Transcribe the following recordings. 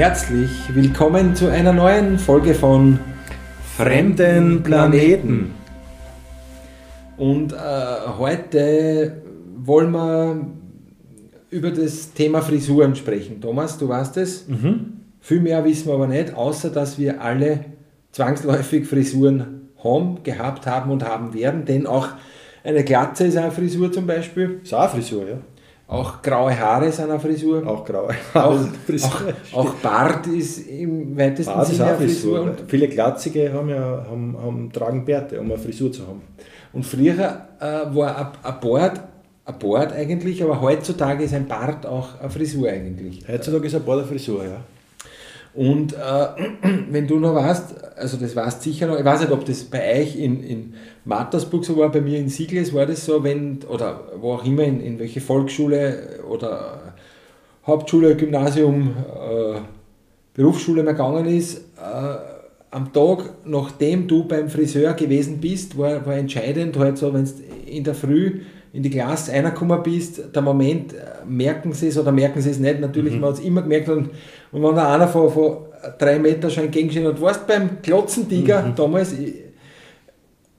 Herzlich willkommen zu einer neuen Folge von Fremden Planeten. Und äh, heute wollen wir über das Thema Frisuren sprechen. Thomas, du weißt es. Mhm. Viel mehr wissen wir aber nicht, außer dass wir alle zwangsläufig Frisuren haben, gehabt haben und haben werden. Denn auch eine Glatze ist eine Frisur zum Beispiel. Ist auch eine Frisur, ja. Auch graue Haare sind eine Frisur. Auch graue Auch, Haare. Frisur. auch, auch Bart ist im weitesten Bart ist Sinne auch eine Frisur. Frisur. Viele Glatzige haben ja haben, haben, tragen Bärte, um eine Frisur zu haben. und früher äh, war ein, ein Bart ein Bart eigentlich, aber heutzutage ist ein Bart auch eine Frisur eigentlich. Heutzutage ist ein Bart eine Frisur, ja. Und äh, wenn du noch weißt, also das weißt sicher noch, ich weiß nicht, ob das bei euch in, in Mattersburg so war, bei mir in Siegles war das so, wenn, oder wo auch immer, in, in welche Volksschule oder Hauptschule, Gymnasium, äh, Berufsschule man gegangen ist, äh, am Tag, nachdem du beim Friseur gewesen bist, war, war entscheidend halt so, wenn du in der Früh in die Klasse reingekommen bist, der Moment, äh, merken sie es oder merken sie es nicht, natürlich, man hat es immer gemerkt und, und wenn da einer von, von drei Meter schon entgegensteht und warst beim Klotzentiger damals, ich,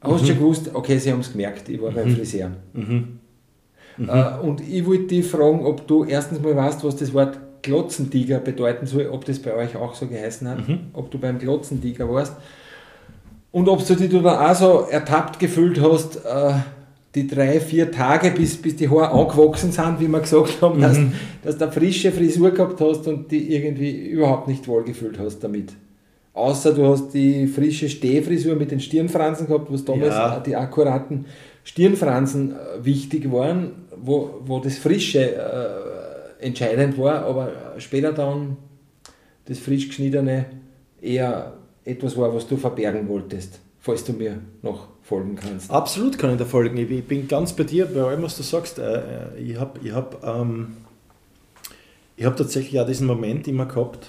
hast du schon gewusst, okay, sie haben es gemerkt, ich war beim Friseur. Äh, und ich wollte dich fragen, ob du erstens mal weißt, was das Wort Klotzentiger bedeuten soll, ob das bei euch auch so geheißen hat, ob du beim Klotzentiger warst. Und ob du dich dann auch so ertappt gefühlt hast, äh, die drei, vier Tage, bis, bis die Haare angewachsen sind, wie wir gesagt haben, dass, dass du eine frische Frisur gehabt hast und die irgendwie überhaupt nicht wohlgefühlt hast damit. Außer du hast die frische Stehfrisur mit den Stirnfransen gehabt, was damals Ja. die akkuraten Stirnfransen äh, wichtig waren, wo, wo das Frische äh, entscheidend war, aber später dann das frisch geschnittene eher etwas war, was du verbergen wolltest, falls du mir noch folgen kannst. Absolut kann ich da folgen. Ich bin ganz bei dir, bei allem, was du sagst. Äh, äh, Ich habe ich hab, ähm, hab tatsächlich auch diesen Moment immer gehabt.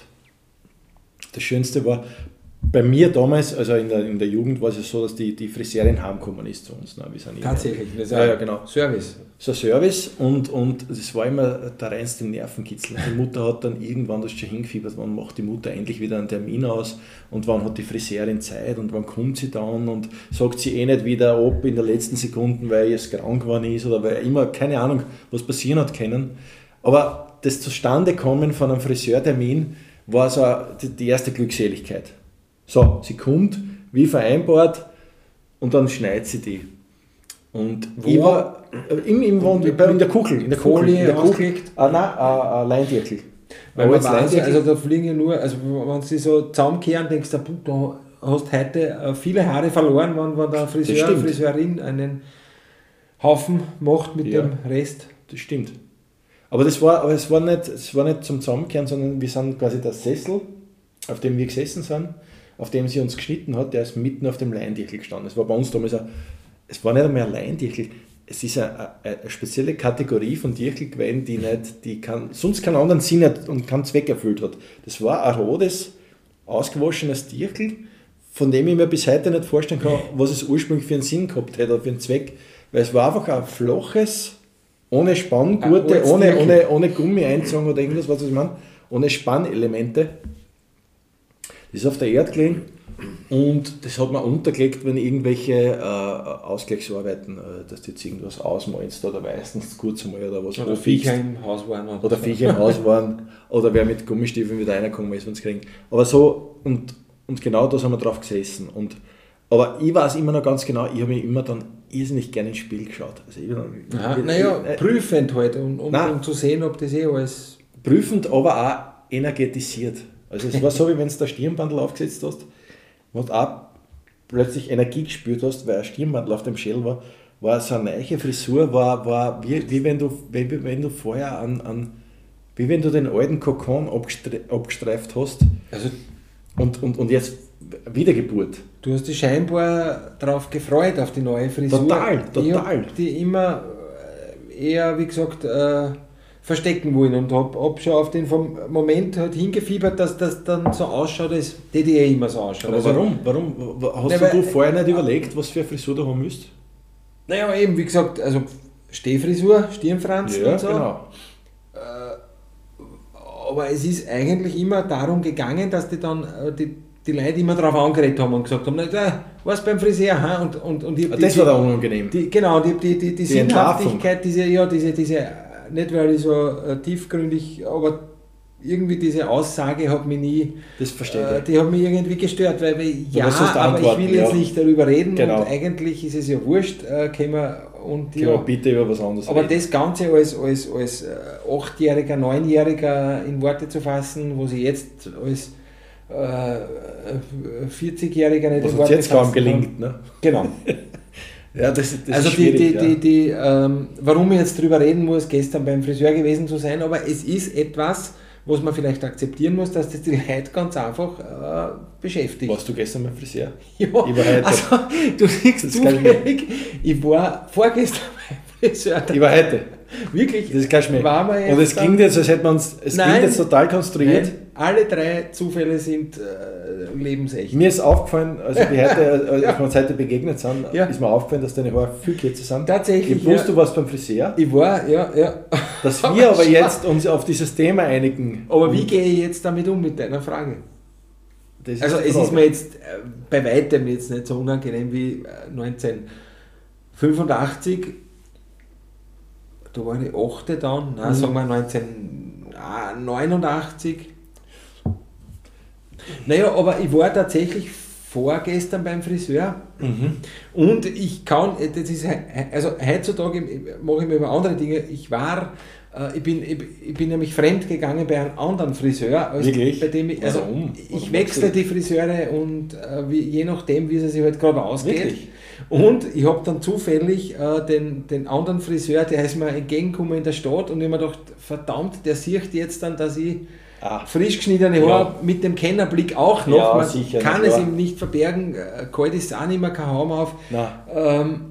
Das Schönste war, bei mir damals, also in der, in der Jugend war es ja so, dass die, die Friseurin heimgekommen ist zu uns. Ne? Wir sind Tatsächlich, das ist Ja, ja, genau. Service. so ein Service und, und das war immer der reinste Nervenkitzel. Die Mutter hat dann irgendwann das schon hingefiebert, wann macht die Mutter endlich wieder einen Termin aus und wann hat die Friseurin Zeit und wann kommt sie dann und sagt sie eh nicht wieder ab in der letzten Sekunde, weil jetzt krank geworden ist oder weil immer, keine Ahnung, was passieren hat können. Aber das Zustandekommen von einem Friseurtermin war so die erste Glückseligkeit. So, sie kommt, wie vereinbart, und dann schneidet sie die. Und Wo? ich war äh, im, im Wohn- bei- in der Kuchel, in der Kuchel, Folie in der ausgelegt? Ah, nein, ein, ein Leindirkel. Weil man weiß also da fliegen ja nur, also wenn sie so zusammenkehren, denkst du, du hast heute äh, viele Haare verloren, wenn, wenn der Friseur. Friseurin einen Haufen macht mit Ja. dem Rest. Das stimmt. Aber das war, aber es war nicht, es war nicht zum Zusammenkehren, sondern wir sind quasi der Sessel, auf dem wir gesessen sind, auf dem sie uns geschnitten hat, der ist mitten auf dem Leindirkel gestanden. Es war bei uns damals ein, es war nicht einmal ein Leindirkel, es ist eine, eine, spezielle Kategorie von gewesen, die nicht, die kann, sonst keinen anderen Sinn hat und keinen Zweck erfüllt hat. Das war ein rotes, ausgewaschenes Dirkel, von dem ich mir bis heute nicht vorstellen kann, was es ursprünglich für einen Sinn gehabt hätte oder für einen Zweck. Weil es war einfach ein flaches, ohne Spanngurte, ohne, ohne, ohne Gummieinzug oder irgendwas, was ich meine, ohne Spannelemente. Das ist auf der Erde gelegen und das hat man untergelegt, wenn irgendwelche äh, Ausgleichsarbeiten, äh, dass du jetzt irgendwas ausmalst oder meistens kurz einmal oder was Oder Viecher im Haus waren. oder Viecher im Haus waren oder wer mit Gummistiefeln wieder reingekommen ist, wenn sie kriegen. Aber so, und, und genau da sind wir drauf gesessen. Und, aber ich weiß immer noch ganz genau, ich habe mich immer dann irrsinnig gerne ins Spiel geschaut. Also naja, ich- äh, prüfend halt, um, um, um zu sehen, ob das eh alles. prüfend, aber auch energetisiert. Also es war so, wie wenn du da Stirnbandel aufgesetzt hast und auch plötzlich Energie gespürt hast, weil ein Stirnbandel auf dem Schädel war, war so eine neue Frisur, war, war wie, wie wenn du, wie, wenn du vorher an, an, wie wenn du den alten Kokon abgestre abgestreift hast Also und, und, und jetzt Wiedergeburt. du hast dich scheinbar darauf gefreut, auf die neue Frisur. Total, total. die immer äh, eher, wie gesagt, äh, verstecken wollen und habe hab schon auf den vom Moment halt hingefiebert, dass das dann so ausschaut, als die eh immer so ausschaut. Aber Also, warum? warum? Hast Ja, du weil- vorher nicht überlegt, was für eine Frisur du haben müsst? Naja, eben, wie gesagt, also Stehfrisur, Stirnfransen und so. genau. aber es ist eigentlich immer darum gegangen, dass die dann äh, die, die Leute immer darauf angeredet haben und gesagt haben, na, was beim Friseur, ha? Und, und, und ich das die- war da unangenehm. die, genau, die, die, die, die, Die. Sinnhaftigkeit, diese, ja, diese, diese, äh, nicht weil ich so äh, tiefgründig, aber irgendwie diese Aussage hat mich nie, Das verstehe äh, ich. die hat mich irgendwie gestört, weil wir, ja, aber ich will jetzt ja. nicht darüber reden Genau. und eigentlich ist es ja wurscht, äh, können wir, und ja, bitte über was anderes aber reden? das Ganze als, als, als äh, 8-Jähriger, 9-Jähriger in Worte zu fassen, wo sie jetzt als äh, 40-Jähriger nicht was in Worte jetzt kaum gelingt. Ne? Genau. Ja, das, das also ist die, die, ja. die, die, ähm, warum ich jetzt drüber reden muss, gestern beim Friseur gewesen zu sein, aber es ist etwas, was man vielleicht akzeptieren muss, dass das die Leute ganz einfach äh, beschäftigt. Warst du gestern beim Friseur? Ja, Ich war heute- also du siehst Das zufällig, ich war vorgestern beim Friseur. Ich war heute. Wirklich, Das ist kein Schmäh. Und es klingt jetzt, als hätte man es, es Nein. klingt jetzt total konstruiert. Nein, alle drei Zufälle sind äh, lebensecht. Mir ist aufgefallen, als wir heute, als Ja. wir uns heute begegnet sind, Ja. ist mir aufgefallen, dass deine Haare viel kürzer sind. Tatsächlich, Ich wusste, ja. du warst beim Friseur. Ich war, ja, ja. Dass wir aber jetzt uns auf dieses Thema einigen. Aber wie gehe ich jetzt damit um mit deiner Frage? Also es ist mir jetzt äh, bei weitem jetzt nicht so unangenehm wie äh, 1985. Da war die 8. dann, nein, Mhm. sagen wir 1989. Naja, aber ich war tatsächlich vorgestern beim Friseur Mhm. und ich kann, das ist, also heutzutage mache ich mir über andere Dinge. Ich war, äh, ich bin, ich, ich bin nämlich fremd gegangen bei einem anderen Friseur, als Wirklich? bei dem ich, also Warum? ich wechsle die Friseure und äh, wie, je nachdem, wie es sich halt gerade ausgeht. Wirklich? Und ich habe dann zufällig äh, den, den anderen Friseur, der ist mir entgegengekommen in der Stadt und ich habe mir gedacht, verdammt, der sieht jetzt dann, dass ich Ah, frisch geschnittene Ja. Haare mit dem Kennerblick auch noch. Ja, Man sicher, kann es ihm nicht verbergen. Äh, Kalt ist auch nicht mehr, kein Haum auf. Ähm,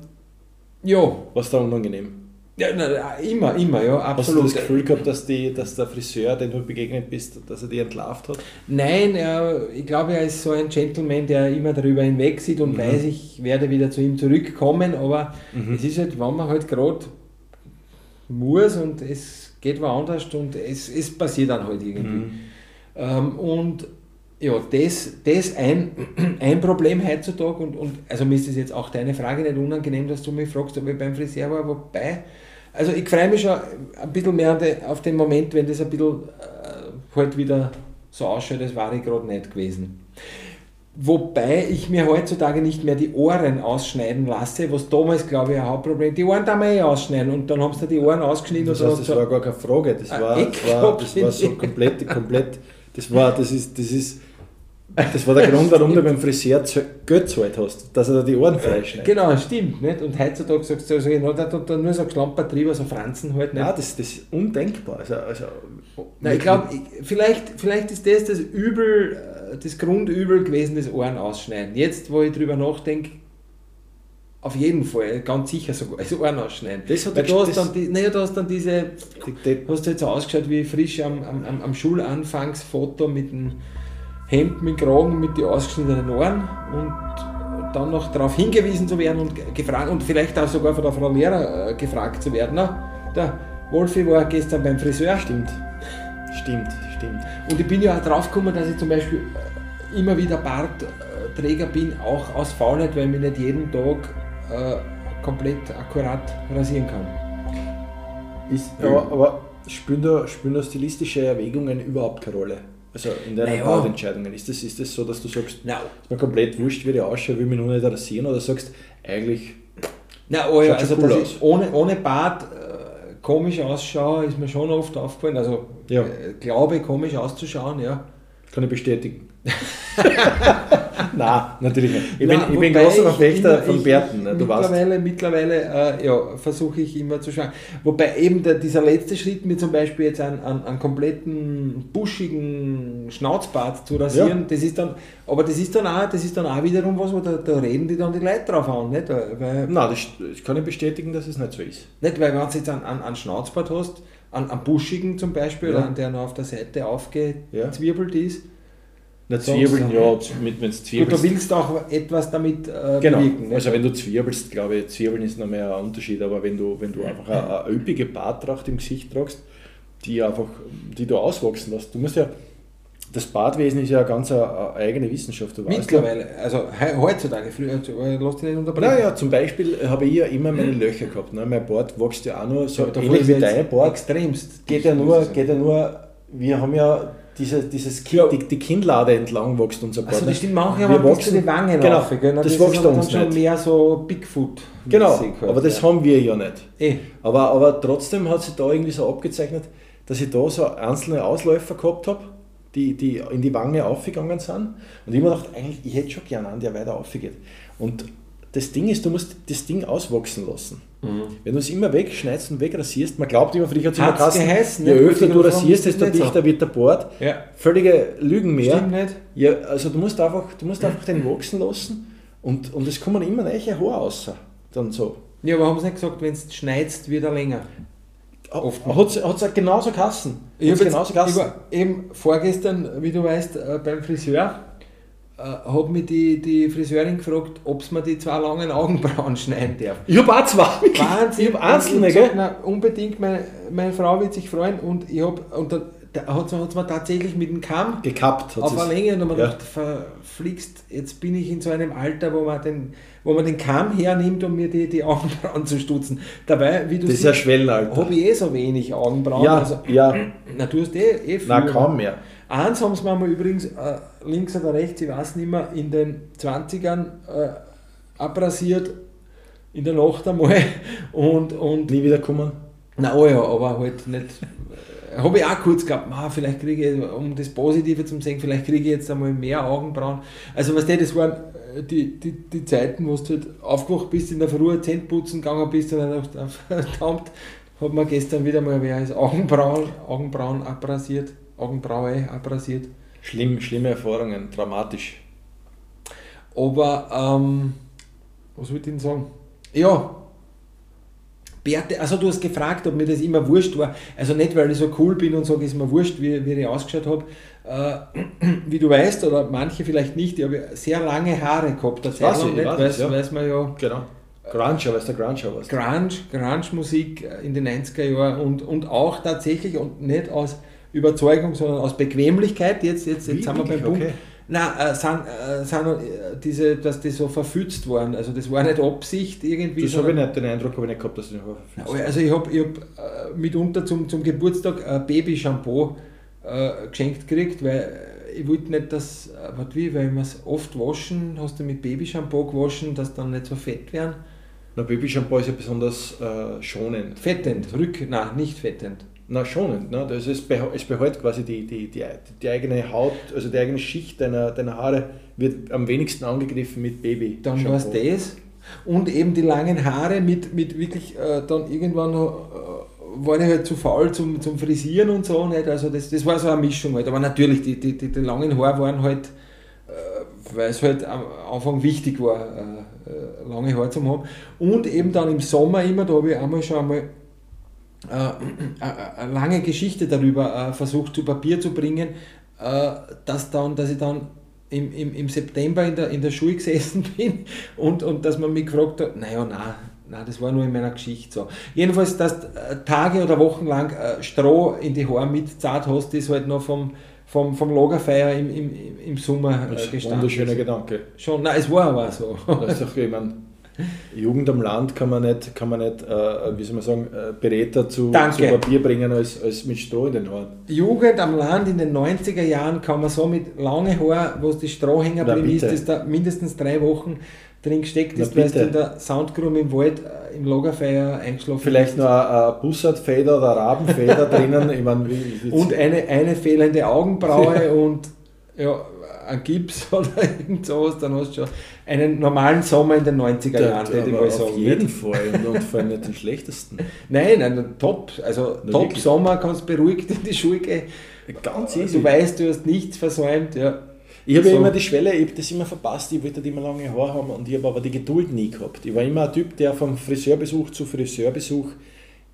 ja. was da unangenehm? ja na, immer, immer, ja, Hast du absolut. das Gefühl gehabt, dass, die, dass der Friseur, den du begegnet bist, dass er dich entlarvt hat? Nein, er, ich glaube, er ist so ein Gentleman, der immer darüber hinweg sieht und Mhm. weiß, ich werde wieder zu ihm zurückkommen, aber Mhm. es ist halt, wenn man halt gerade muss und es geht woanders und es, es passiert dann halt irgendwie. Mhm. Ähm, und ja, das, das ein, ein Problem heutzutage und, und also mir ist das jetzt auch deine Frage nicht unangenehm, dass du mich fragst, ob ich beim Friseur war, wobei, also ich freue mich schon ein bisschen mehr auf den Moment, wenn das ein bisschen äh, halt wieder so ausschaut, das war ich gerade nicht gewesen. Wobei ich mir heutzutage nicht mehr die Ohren ausschneiden lasse, was damals, glaube ich, ein Hauptproblem Die Ohren da mal eh ausschneiden und dann haben sie die Ohren ausgeschnitten Das heißt, das war gar keine Frage. Das Ah, war, das war, das war so komplett, komplett. Das war, das ist, das ist, das war der Grund, warum du beim Friseur Geld gezahlt hast, dass er dir die Ohren freischneidet. Genau, stimmt. Nicht? Und heutzutage sagst du, also, no, da tut dann nur so Schlampertriebe, so Franzen halt nicht. Nein, das, das ist undenkbar. Also, also, Nein, ich glaube, vielleicht, vielleicht ist das das Übel, das Grundübel gewesen, das Ohren ausschneiden. Jetzt, wo ich drüber nachdenke, auf jeden Fall, ganz sicher sogar, das Ohren ausschneiden. Das hat Weil du hast, dann die, naja, du hast dann diese, die, hast du jetzt so ausgeschaut wie frisch am, am, am- Schulanfangsfoto mit dem Hemd, mit dem Kragen, mit den ausgeschnittenen Ohren und dann noch darauf hingewiesen zu werden und ge- gefragt und vielleicht auch sogar von der Frau Lehrer äh, gefragt zu werden. Na, der Wolfi war gestern beim Friseur. stimmt. Stimmt, stimmt. Und ich bin ja auch drauf gekommen, dass ich zum Beispiel äh, immer wieder Bartträger bin, auch aus Faulheit, weil ich mich nicht jeden Tag äh, komplett akkurat rasieren kann. Ist, ja, aber spielen da, spielen da stilistische Erwägungen überhaupt keine Rolle? Also in deinen Naja. Hautentscheidungen. Ist das, ist das so, dass du sagst, Na, ist mir komplett wurscht, wie die ausschaut, will mich nur nicht rasieren? Oder sagst, eigentlich, na oh ja, also cool ich ohne, ohne Bart äh, komisch ausschaue, ist mir schon oft aufgefallen. Also Ja. äh, glaube komisch auszuschauen, ja. kann ich bestätigen. Nein, natürlich nicht. Ich bin, Nein, ich bin großer Verfechter von Bärten. ne, Du weißt. mittlerweile, mittlerweile äh, ja, versuche ich immer zu schauen. Wobei eben der, dieser letzte Schritt, mir zum Beispiel jetzt einen, einen, einen kompletten buschigen Schnauzbart zu rasieren, Ja. das ist dann, aber das ist dann auch, das ist dann auch wiederum was, wo da, da reden die dann die Leute drauf an, nicht? Weil, Nein, das, das kann ich bestätigen, dass es nicht so ist. nicht, weil wenn du jetzt einen, einen, einen Schnauzbart hast, einen, einen buschigen zum Beispiel, Ja. oder einen, der noch auf der Seite aufgezwirbelt ist, Nicht Zwiebeln, ja, mit, wenn du gut, du zwiebelst. willst auch etwas damit äh, Genau, bewirken. nicht? also wenn du zwirbelst, glaube ich, Zwiebeln ist noch mehr ein Unterschied, aber wenn du, wenn du einfach eine, eine üppige Bartracht im Gesicht tragst, die einfach, die du auswachsen lässt. Du musst ja, das Badwesen ist ja eine ganz eine, eine eigene Wissenschaft. Du weißt Mittlerweile, also he- heutzutage, früher, äh, lass dich nicht unterbrechen. Naja, zum Beispiel habe ich ja immer meine Löcher gehabt. Ne? Mein Bart wächst ja auch nur so ähnlich wie dein Bart. Extremst. Geht ja nur, geht ja nur, wir haben ja diese, dieses Kinn, die, die Kinnlade entlang wächst unser Bart. Also ne? das stimmt, manche Wir haben ein bisschen die Wangen genau, rauf, gell? Das ist wächst uns schon nicht. mehr so Bigfoot. Genau, halt, aber das ja. haben wir ja nicht. Eh. Aber, aber trotzdem hat sich da irgendwie so abgezeichnet, dass ich da so einzelne Ausläufer gehabt habe, die, die in die Wange aufgegangen sind. Und ich habe mir gedacht, eigentlich, ich hätte schon gerne einen, der weiter aufgeht. Und das Ding ist, du musst das Ding auswachsen lassen. Mhm. Wenn du es immer wegschneidest und wegrasierst, man glaubt immer, früher hat es immer Hat's geheißen, je ne? öfter du rasierst, desto dichter wird der Bart. Ja. Völlige Lügen mehr. Stimmt nicht? Ja, also du musst einfach, du musst einfach den wachsen lassen und, und es kommen immer neue Haare raus. Dann so. Ja, aber haben sie nicht gesagt, wenn du schneidest, wird er länger? Oft. Hat es genauso geheißen. Ich habe genauso geheißen. war eben vorgestern, wie du weißt, äh, beim Friseur, hat mich die, die Friseurin gefragt, ob sie mir die zwei langen Augenbrauen schneiden darf. Ich habe auch zwei. Wahnsinn. Ich habe einzelne, ich gell? na, unbedingt, meine, meine Frau wird sich freuen und ich habe, und dann da hat sie mir tatsächlich mit dem Kamm Gekappt auf eine Länge und ich Ja. gedacht, verflixt, jetzt bin ich in so einem Alter, wo man den, wo man den Kamm hernimmt, um mir die, die Augenbrauen zu stutzen. Dabei, wie du Das ist ein Schwellenalter. habe ich eh so wenig Augenbrauen. Ja, also, ja. na, du hast eh, eh viel. Nein, kaum mehr. Eins haben sie mir mal übrigens äh, links oder rechts, ich weiß nicht mehr, in den 20ern äh, abrasiert, in der Nacht einmal. Und, und Nie wieder kommen. na oh ja, aber halt nicht. Habe ich auch kurz gehabt, ma, vielleicht kriege ich, um das Positive zu sehen, vielleicht kriege ich jetzt einmal mehr Augenbrauen. Also was das waren äh, die, die, die Zeiten, wo du halt aufgewacht bist, in der Früh Zähne putzen gegangen bist und dann verdammt, hat mir gestern wieder mal wer das Augenbrauen, Augenbrauen abrasiert, Augenbraue abrasiert. Schlimm, schlimme Erfahrungen, dramatisch. Aber, ähm, was wollte ich denn sagen? Ja, Bärte, also du hast gefragt, ob mir das immer wurscht war. Also nicht, weil ich so cool bin und sage, ist mir wurscht, wie, wie ich ausgeschaut habe. Äh, wie du weißt, oder manche vielleicht nicht, ich habe sehr lange Haare gehabt, Zeit weiß ich, nicht, weiß weiß, ja. weiß man ja. Genau. Grunge, weißt du, Grunge was? Grunge, Grunge-Musik in den 90er Jahren und, und auch tatsächlich und nicht aus Überzeugung, sondern aus Bequemlichkeit. Jetzt, jetzt, jetzt Wie, sind wir beim? Punkt. Okay. Nein, äh, sind, äh, sind äh, diese, dass die so verfützt waren. Also das war nicht Absicht irgendwie. Das habe ich nicht, den Eindruck habe ich nicht gehabt, dass du den Haare also ich habe ich hab, äh, mitunter zum, zum Geburtstag ein Babyshampoo äh, geschenkt gekriegt, weil ich wollte nicht, dass, warte wie, weil wir es oft waschen, hast du mit Babyshampoo gewaschen, dass dann nicht so fett werden. Na, Babyshampoo ist ja besonders äh, schonend. Fettend, rück, nein, nicht fettend. Na, schonend. Ne? Das ist, es behält quasi die, die, die, die eigene Haut, also die eigene Schicht deiner, deiner Haare wird am wenigsten angegriffen mit Baby. Dann war es das. Und eben die langen Haare mit, mit wirklich äh, dann irgendwann noch, äh, war ich halt zu faul zum, zum Frisieren und so. Nicht? Also das, das war so eine Mischung halt. Aber natürlich, die, die, die, die langen Haare waren halt, äh, weil es halt am Anfang wichtig war, äh, äh, lange Haare zu haben. Und eben dann im Sommer immer, da habe ich einmal schon einmal lange Geschichte darüber äh, versucht zu Papier zu bringen, äh, dass, dann, dass ich dann im, im, im September in der, in der Schule gesessen bin und, und dass man mich gefragt hat, naja, nein, nein, das war nur in meiner Geschichte so. Jedenfalls, dass du äh, Tage oder Wochen lang äh, Stroh in die Haare mitzahlt hast, ist halt noch vom, vom, vom Lagerfeuer im, im, im Sommer Das äh, ist ein gestanden. wunderschöner Gedanke. Schon, nein, es war aber so. Das ist doch, ich meine, Jugend am Land kann man nicht, kann man nicht äh, wie soll man sagen, äh, beredter zu, zu Papier bringen als, als mit Stroh in den Haaren. Jugend am Land in den 90er Jahren kann man so mit lange Haar, wo es die Stroh hängen Na, geblieben ist, das da mindestens drei Wochen drin gesteckt ist, weil du in der Soundcrew im Wald äh, im Lagerfeuer eingeschlafen Vielleicht noch ein, ein Bussardfeder oder Rabenfeder drinnen. Ich meine, wie, wie, Und eine, eine fehlende Augenbraue und ja, ein Gips oder irgend sowas, dann hast du schon einen normalen Sommer in den 90er Jahren, ich aber auf sagen. jeden? Fall und, vor allem nicht den schlechtesten. Nein, nein, top. Also Na, top wirklich. Sommer, kannst beruhigt in die Schule gehen. Ganz easy. Du weißt, du hast nichts versäumt. Ja. Ich habe ja So. immer die Schwelle, ich habe das immer verpasst, ich wollte halt immer lange Haare haben und ich habe aber die Geduld nie gehabt. Ich war immer ein Typ, der vom Friseurbesuch zu Friseurbesuch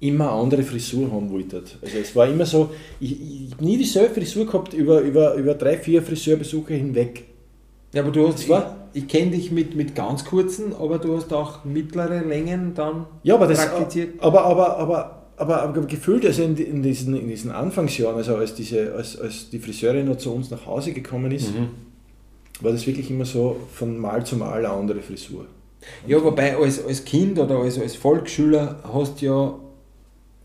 immer eine andere Frisur haben wollte. Also es war immer so, ich, ich habe nie dieselbe Frisur gehabt über, über, über drei, vier Friseurbesuche hinweg. Ja, aber du hast, Das ich, ich kenne dich mit, mit ganz kurzen, aber du hast auch mittlere Längen dann Ja, aber das, praktiziert. aber, aber, aber aber, aber gefühlt, also in, in, diesen, in diesen Anfangsjahren, also als, diese, als, als die Friseurin noch zu uns nach Hause gekommen ist, Mhm. war das wirklich immer so von Mal zu Mal eine andere Frisur. Ja, wobei als, als Kind oder als, als Volksschüler hast du ja,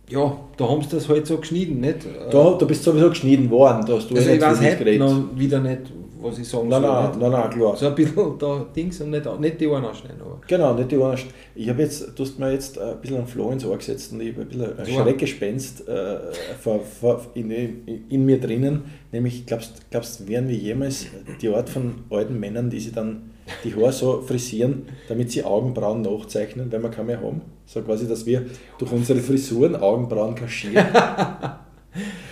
ja, da haben sie das halt so geschnitten, nicht? Da, da bist du sowieso geschnitten worden, da hast du also ja ich nicht weiß für dich heute geredet. noch wieder nicht, was ich sagen Nein, soll. nein, nein, nein, klar. So ein bisschen da Dings und nicht, nicht die Ohren anschneiden. Aber. Genau, nicht die Ohren. Ich habe jetzt, du hast mir jetzt ein bisschen einen Floh ins Ohr gesetzt und ich habe ein bisschen ein. Schreckgespenst äh, vor, vor, in, in, mir drinnen. Nämlich, glaubst glaubst wären wir jemals die Art von alten Männern, die sich dann die Haare so frisieren, damit sie Augenbrauen nachzeichnen, wenn wir keine mehr haben? So quasi, dass wir durch unsere Frisuren Augenbrauen kaschieren.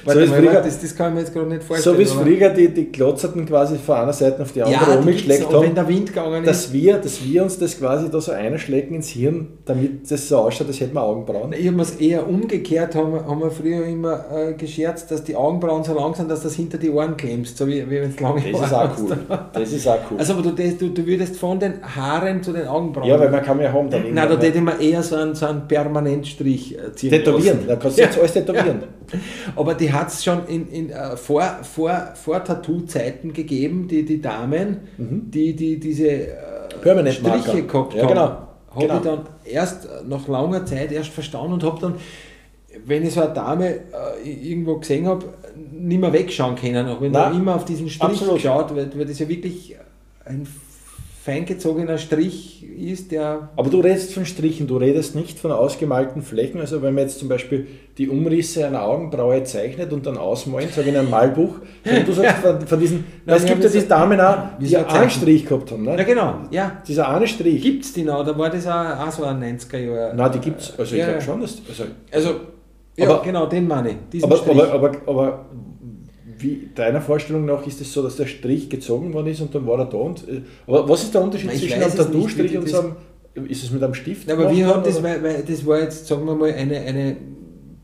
Ist mal, das, das kann ich mir jetzt gerade nicht vorstellen. so wie es früher die, die Glotzerten quasi von einer Seite auf die andere ja, die umgeschlägt wenn haben. der Wind gegangen ist. dass wir, dass wir uns das quasi da so einschlecken ins Hirn, damit das so ausschaut, als hätten wir Augenbrauen. Ich habe es eher umgekehrt, haben wir, haben wir früher immer äh, gescherzt, dass die Augenbrauen so lang sind, dass das hinter die Ohren klemmst, so wie, wie wenn es lange Das ist auch cool. Das ist auch cool. Also aber du, du, du würdest von den Haaren zu den Augenbrauen. ja, weil man kann ja haben dann Nein, da irgendwann hätte man eher so einen, so einen Permanentstrich äh, ziehen Tätowieren, lassen. da kannst du jetzt alles tätowieren. Aber die hat es schon in, in, äh, vor, vor, vor Tattoo-Zeiten gegeben, die, die Damen, die, die diese äh, Permanent Marker. Striche gehabt Ja, haben. genau. Habe Genau. ich dann erst äh, nach langer Zeit erst verstanden und habe dann, wenn ich so eine Dame äh, irgendwo gesehen habe, nicht mehr wegschauen können. Auch wenn ich immer auf diesen Strich absolut. geschaut, weil, weil das ja wirklich ein feingezogener Strich ist, der Aber du redest von Strichen, du redest nicht von ausgemalten Flächen. Also wenn man jetzt zum Beispiel die Umrisse einer Augenbraue zeichnet und dann ausmalt, sage ich in einem Malbuch, wenn du sagst von, von diesen, Nein, es gibt ja diese Damen auch, die einen. Strich gehabt haben. Ja Ne? genau, ja. Dieser eine Strich. Gibt es die noch? Da war das auch, auch so ein 90er Jahr. Nein, die gibt es, also ich Ja, glaube ja. schon. Dass, also, Also, ja, Aber- genau, den meine ich. Aber, aber, aber, aber wie deiner Vorstellung nach ist es so, dass der Strich gezogen worden ist und dann war er da und. äh, Aber was ist der Unterschied zwischen einem Tattoo-Strich und das- so einem. Ist es mit einem Stift? Aber wir haben das, weil, weil das war jetzt, sagen wir mal, eine, eine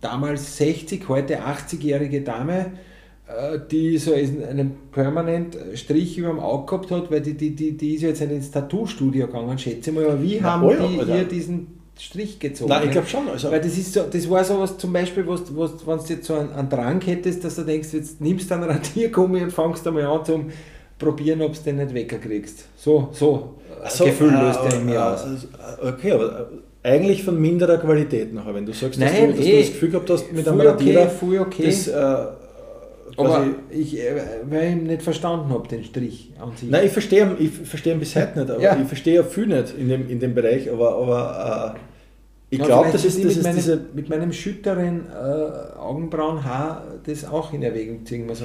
damals 60, heute 80-jährige Dame, äh, die so einen permanent Strich über dem Auge gehabt hat, weil die, die, die, die ist ja jetzt ins Tattoo-Studio gegangen, schätze ich mal, aber wie haben oh ja, die Alter. ihr diesen Strich gezogen? Nein, ich glaube schon. Also, Weil das ist so, das war so was zum Beispiel, was, was, wenn du jetzt so einen, einen Drang hättest, dass du denkst, jetzt nimmst du einen Radiergummi und fangst einmal an zum Probieren, ob du den nicht wegkriegst. So, so, so, Gefühl äh, löst der in mir äh, aus. äh, Okay, aber äh, eigentlich von minderer Qualität nachher, wenn du sagst, dass, Nein, du, dass eh. du das Gefühl gehabt hast, mit einem okay, Radierer okay. das, äh, Aber quasi, ich, äh, weil ich ihn nicht verstanden habe, den Strich an sich. Nein, ich verstehe ihn- ich verstehe ihn bis heute nicht, aber Ja. ich verstehe ja viel nicht in dem, in dem Bereich, aber, aber äh, ich Ja, glaube, vielleicht das ist, ich das mit, ist meinem, diese. mit meinem schütteren äh, Augenbrauenhaar das auch in Erwägung ziehen muss.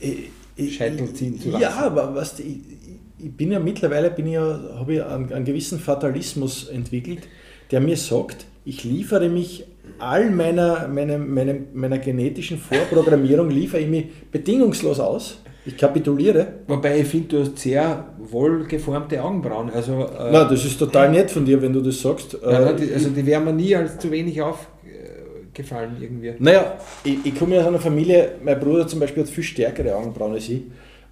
Ich- ich- Scheitel ziehen zu lassen. Ja, aber was, ich, ich- ich bin ja mittlerweile, bin ich ja, habe ich einen, einen gewissen Fatalismus entwickelt, der mir sagt, ich liefere mich all meiner, meiner, meiner, meiner genetischen Vorprogrammierung, liefere ich mich bedingungslos aus. Ich kapituliere. Wobei ich finde, du hast sehr wohlgeformte Augenbrauen. Also, äh, Na, das ist total nett von dir, wenn du das sagst. ja, Äh, na, die, also die wären mir nie als zu wenig aufgefallen irgendwie. Naja, ich, ich komme ja aus einer Familie, mein Bruder zum Beispiel hat viel stärkere Augenbrauen als ich,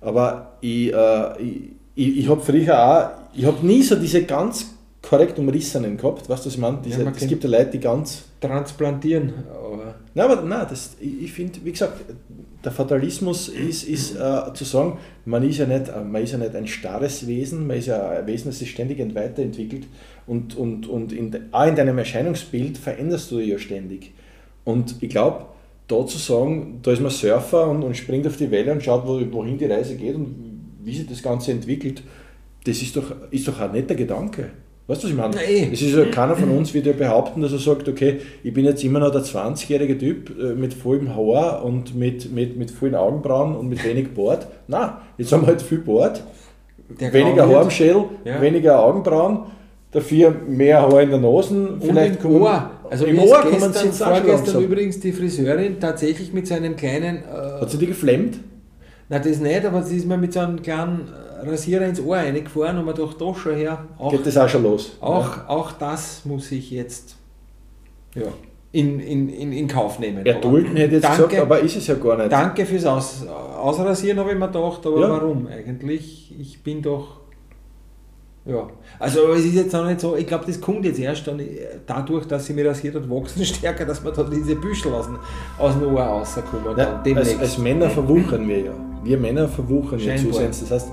aber ich, äh, ich, ich, ich habe früher auch, ich habe nie so diese ganz korrekt umrissenen gehabt, weißt du, was ich meine? Diese, man es gibt ja Leute, die ganz... Transplantieren, aber Nein, aber nein, das, ich, ich finde, wie gesagt, der Fatalismus ist, ist äh, zu sagen, man ist, ja nicht, äh, man ist ja nicht ein starres Wesen, man ist ja ein Wesen, das sich ständig ent- weiterentwickelt und, und, und in, auch in deinem Erscheinungsbild veränderst du dich ja ständig. Und ich glaube, da zu sagen, da ist man Surfer und, und springt auf die Welle und schaut, wo, wohin die Reise geht und wie sich das Ganze entwickelt, das ist doch, ist doch ein netter Gedanke. Weißt du, was ich meine? Na, eh. Es ist ja keiner von uns wird ja behaupten, dass er sagt, okay, ich bin jetzt immer noch der 20-jährige Typ äh, mit vollem Haar und mit, mit, mit vollen Augenbrauen und mit wenig Bart. Nein, jetzt haben wir halt viel Bart, der weniger Haar am. Schädel, Ja. weniger Augenbrauen, dafür mehr Haar in der Nase. Und Vielleicht im kommen- Ohr. Also Im Ohr jetzt auch schon vorgestern übrigens die Friseurin tatsächlich mit so einem kleinen, äh, Hat sie die geflammt? na das nicht, aber sie ist mir mit so einem kleinen äh, Rasierer ins Ohr reingefahren und mir gedacht, da schon her, auch, Geht das auch schon los? auch, auch das muss ich jetzt ja, in, in, in, in Kauf nehmen. Ja, Erdulden hätte ich jetzt danke, gesagt, aber ist es ja gar nicht. Danke fürs Aus, Ausrasieren, habe ich mir gedacht, aber Ja. warum eigentlich? Ich bin doch Ja, also es ist jetzt auch nicht so, ich glaube, das kommt jetzt erst dann dadurch, dass sie mir rasiert hat, wachsen stärker, dass man da diese Büschel aus, dem- aus dem Ohr rauskommen. Ja, dann als, als Männer verwuchern wir ja. Wir Männer verwuchern ja zusehends. Das heißt,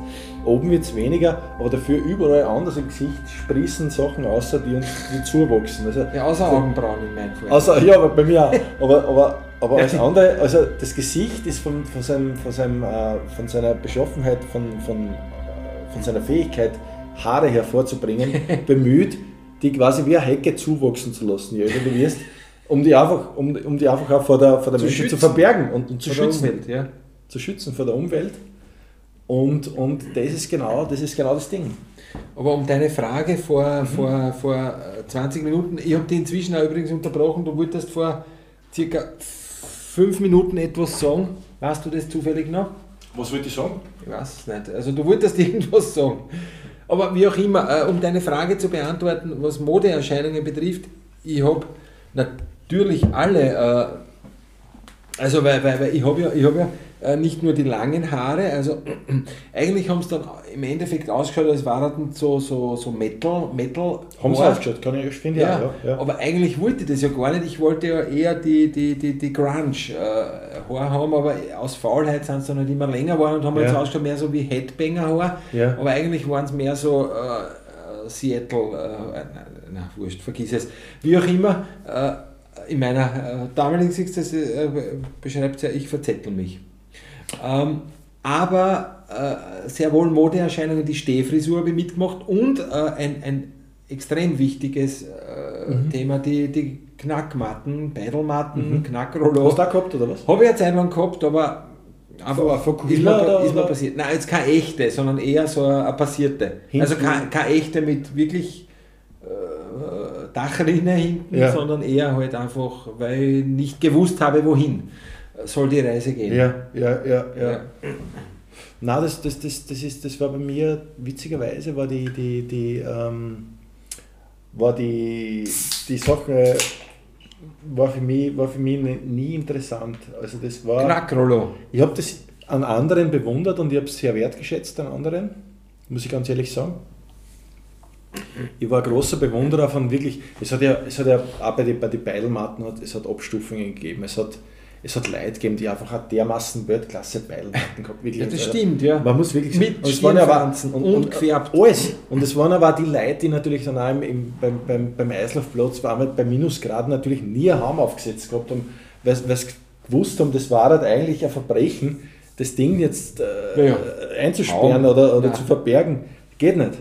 oben wird es weniger, aber dafür überall anders im Gesicht sprießen Sachen außer die uns die zuwachsen. Also, ja, außer Augenbrauen in meinem Fall. außer, ja, aber bei mir auch. Aber, aber, aber als andere, also das Gesicht ist von, von, seinem, von, seinem, äh, von seiner Beschaffenheit, von, von, von seiner Fähigkeit, Haare hervorzubringen, bemüht, die quasi wie eine Hecke zuwachsen zu lassen, je älter du wirst, um die einfach, um, um die einfach auch vor der, vor der Zu Menschen zu verbergen und, und zu Von der schützen Umwelt, ja. zu schützen vor der Umwelt. Und, und das, ist genau, das ist genau das Ding. Aber um deine Frage Mhm. vor, vor, vor äh, 20 Minuten, ich habe die inzwischen auch übrigens unterbrochen, du wolltest vor circa 5 Minuten etwas sagen. Weißt du das zufällig noch? Was wollte ich sagen? Ich weiß es nicht. Also du wolltest irgendwas sagen. Aber wie auch immer, äh, um deine Frage zu beantworten, was Modeerscheinungen betrifft, ich habe natürlich alle, äh, also weil, weil, weil ich habe ja, ich hab ja nicht nur die langen Haare, also eigentlich haben es dann im Endeffekt ausgeschaut, als waren so, so, so Metal, Metal Haben sie aufgeschaut, kann ich, finde Ja, auch, ja. ja. aber eigentlich wollte ich das ja gar nicht. Ich wollte ja eher die, die, die, die Grunge-Haare haben, aber aus Faulheit sind sie dann nicht immer länger geworden und haben Ja. jetzt ausgeschaut mehr so wie Headbanger-Haare. Ja. Aber eigentlich waren es mehr so äh, äh, Seattle, äh, na, na, wurscht, vergiss es. Wie auch immer, äh, in meiner äh, damaligen Sicht das, äh, beschreibt es ja, ich verzettel mich. Ähm, aber äh, sehr wohl Modeerscheinungen, die Stehfrisur habe ich mitgemacht und äh, ein, ein extrem wichtiges äh, Mhm. Thema, die, die Knackmatten, Beidelmatten, Mhm. Knackrollo. Hast du da gehabt oder was? Habe ich eine Zeit lang gehabt, aber Von- von ist, mir, oder- ist oder? passiert. Nein, jetzt keine echte, sondern eher so eine, eine passierte. Hinten? Also keine, keine echte mit wirklich äh, Dachrinne hinten, Ja. sondern eher halt einfach, weil ich nicht gewusst habe, wohin soll die Reise gehen. Ja, ja, ja, ja. Ja. Nein, das, das, das, das, ist, das war bei mir, witzigerweise, war die, die, die, ähm, war die, die Sache, war für mich, war für mich nie- interessant. Also das war... Knackrollo. Ich habe das an anderen bewundert und ich habe es sehr wertgeschätzt an anderen, muss ich ganz ehrlich sagen. Ich war ein großer Bewunderer von wirklich, es hat ja, es hat ja auch bei den, bei den Beilmatten, hat, es hat Abstufungen gegeben, es hat, es hat Leute gegeben, die einfach eine dermaßen Weltklasse Beilmatten gehabt. Wirklich. Ja, das Also, stimmt, ja. Man muss wirklich Mit und es waren aber- Stirnfransen und gefärbt. Alles. Und es waren aber auch die Leute, die natürlich dann auch im, im, beim, beim, beim Eislaufplatz waren wir bei Minusgraden natürlich nie ein Haum aufgesetzt gehabt haben, weil sie gewusst haben, das war halt eigentlich ein Verbrechen, das Ding jetzt äh, Ja, ja. einzusperren Haum. oder, oder zu verbergen. Geht nicht.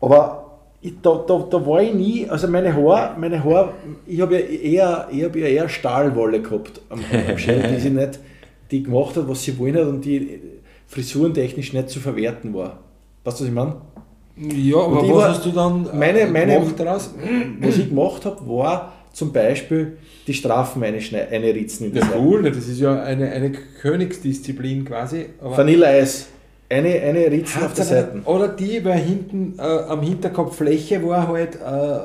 Aber ich, da, da, da war ich nie, also meine Haare, meine Haare ich habe ja eher, ich habe ja eher Stahlwolle gehabt am, am Schädel, die sie nicht, die gemacht hat, was sie wollen hat und die frisurentechnisch nicht zu verwerten war. Weißt du, was ich meine? Ja, aber was war- hast du dann äh, meine- meine- gemacht daraus? Was ich gemacht habe, war zum Beispiel die Strafen einschnei- einritzen in der Ja, Seite. cool, das ist ja eine, eine Königsdisziplin quasi. Aber Vanilleeis. Eine, eine Ritzen auf der Seite. Oder die, weil hinten äh, am Hinterkopf Fläche war halt äh,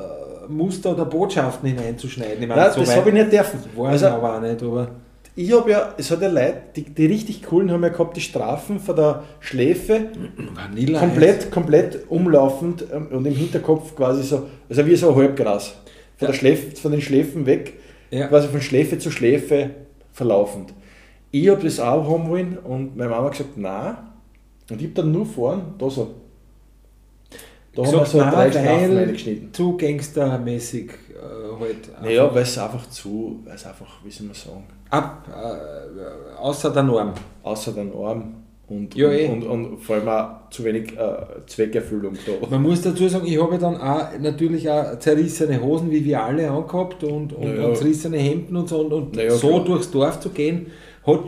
Muster oder Botschaften hineinzuschneiden. Ich meine, Nein, so das habe ich nicht dürfen. War Also, aber auch nicht, aber ich habe ja, es hat ja Leute, die, die richtig coolen haben ja gehabt, die Strafen von der Schläfe Vanille komplett, komplett umlaufend ähm, und im Hinterkopf quasi so, also wie so ein Halbgras. Von, Ja. der Schläf, von den Schläfen weg, Ja. quasi von Schläfe zu Schläfe verlaufend. Ich habe das auch haben wollen und meine Mama hat gesagt, nein. Und ich habe dann nur vorn, da so. Da haben wir so nein, drei Strafen weil reingeschnitten. zu gangstermäßig äh, halt. Naja, weil es einfach zu, weil es einfach, wie soll man sagen, Ab, äh, außer der Norm. außer den Arm und, Ja, und, eh. und, und vor allem auch zu wenig äh, Zweckerfüllung da. Man muss dazu sagen, ich habe dann auch natürlich auch zerrissene Hosen, wie wir alle angehabt und, und, Naja. und zerrissene Hemden und so. Und, und Naja, so klar. durchs Dorf zu gehen, hat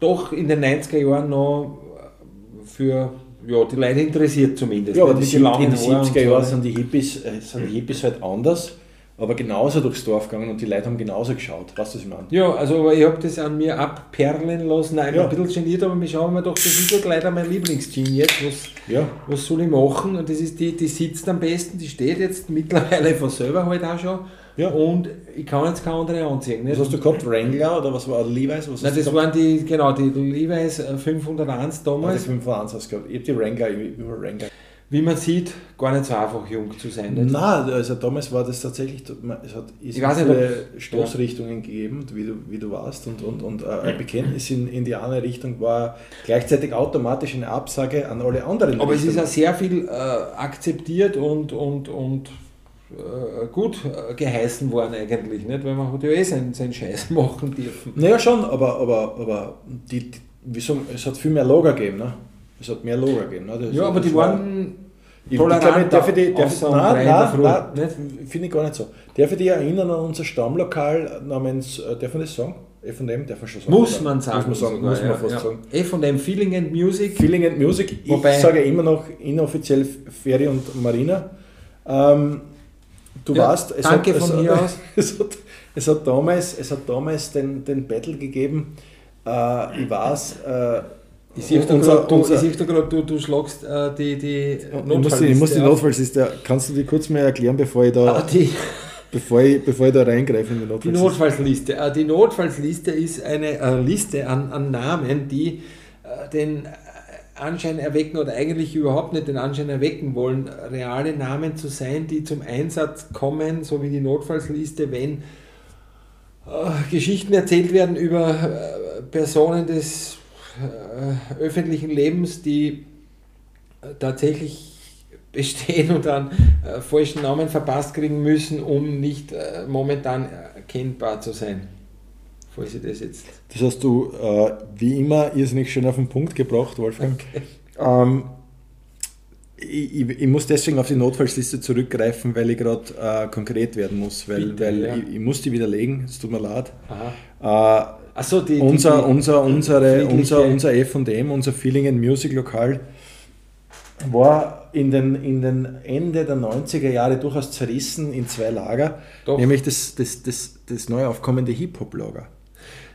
doch in den 90er Jahren noch für ja, die Leute interessiert zumindest. Ja, aber Nicht die, mit in den Haaren und 70er Jahren so. sind die Hippies, äh, sind die Hippies halt anders, aber genauso durchs Dorf gegangen und die Leute haben genauso geschaut. Weißt du, was ich meine? Ja, also aber ich habe das an mir abperlen lassen. Nein, Ja. ein bisschen geniert, aber ich schaue mir doch, das ist halt leider mein Lieblingsjean jetzt. Was, Ja. was soll ich machen? Und das ist die, die sitzt am besten, die steht jetzt mittlerweile von selber halt auch schon. Ja. Und ich kann jetzt keine andere anziehen. Nicht? Was hast du gehabt? Wrangler oder was war Levi's? Was Nein, das waren die, genau, die Levi's äh, 501 Ah, die damals. 5 1 hast du gehabt. Ich habe die Wrangler, war Wrangler. wie man sieht, gar nicht so einfach jung zu sein. Nicht? Nein, also damals war das tatsächlich, es hat Ich weiß nicht, viele Stoßrichtungen gegeben, wie du, wie du warst, und, und, und äh, ein Bekenntnis in, in die eine Richtung war gleichzeitig automatisch eine Absage an alle anderen. Aber es ist Richtungen. ja sehr viel äh, akzeptiert und, und, und äh, gut äh, geheißen worden eigentlich, nicht? weil man hat ja eh seinen, seinen Scheiß machen dürfen. Naja, schon, aber, aber, aber die, die, wie es hat viel mehr Lager gegeben. Ne? Es hat mehr Lager gegeben. Ne? Das, Ja, aber die war- waren Ich, ich tolerant. darf ich die, darf ich, nein, nein, nein, finde ich gar nicht so. Darf ich dich erinnern an unser Stammlokal namens, äh, darf man das sagen? F&M, darf man schon sagen? Muss man sagen. Muss man sagen, sogar, muss man ja, fast ja. sagen. Von dem Feeling and Music. Feeling and Music, ich Wobei- sage immer noch inoffiziell Ferry und Marina. Ähm, du Ja, weißt, es danke hat, von es, mir aus. Es hat, es hat damals, es hat damals den, den Battle gegeben. Äh, ich weiß, äh, Ich sehe da gerade, du, unser- ich sehe da gerade, du, du schlagst äh, die, die ich muss, die, ich muss die auf. Notfallsliste, kannst du die kurz mal erklären, bevor ich da, Ah, die, bevor ich, bevor ich da reingreife in die die Notfallsliste? Notfallsliste. Äh, Die Notfallsliste ist eine äh, Liste an, an Namen, die äh, den Anschein erwecken oder eigentlich überhaupt nicht den Anschein erwecken wollen, reale Namen zu sein, die zum Einsatz kommen, so wie die Notfallsliste, wenn äh, Geschichten erzählt werden über äh, Personen des äh, öffentlichen Lebens, die äh, tatsächlich bestehen und dann äh, falschen Namen verpasst kriegen müssen, um nicht äh, momentan erkennbar zu sein. Falls ich das jetzt. Das hast du äh, wie immer irrsinnig schön auf den Punkt gebracht, Wolfgang. Ähm, ich, ich, muss deswegen auf die Notfallsliste zurückgreifen, weil ich gerade äh, konkret werden muss, weil, Bitte, weil ja. ich, ich muss die widerlegen, es tut mir leid. Aha. Äh, Achso, die, unser, die, unser, unsere, unser, unser F&M, unser Feeling and Music Lokal war in den, in den Ende der 90er Jahre durchaus zerrissen in zwei Lager, Doch. nämlich das, das, das, das neu aufkommende Hip-Hop-Lager.